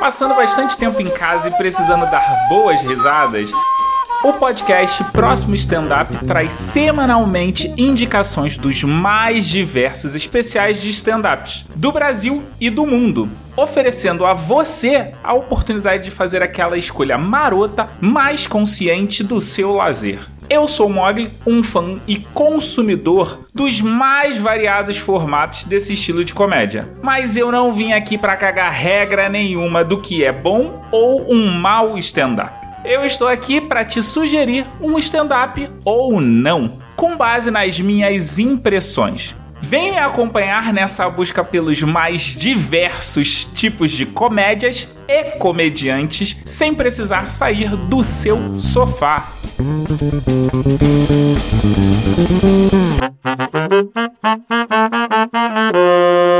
Passando bastante tempo em casa e precisando dar boas risadas, o podcast Próximo Stand Up traz semanalmente indicações dos mais diversos especiais de stand-ups do Brasil e do mundo, oferecendo a você a oportunidade de fazer aquela escolha marota mais consciente do seu lazer. Eu sou Mogli, um fã e consumidor dos mais variados formatos desse estilo de comédia. Mas eu não vim aqui para cagar regra nenhuma do que é bom ou um mau stand-up. Eu estou aqui para te sugerir um stand-up ou não, com base nas minhas impressões. Vem me acompanhar nessa busca pelos mais diversos tipos de comédias e comediantes sem precisar sair do seu sofá. Thank you.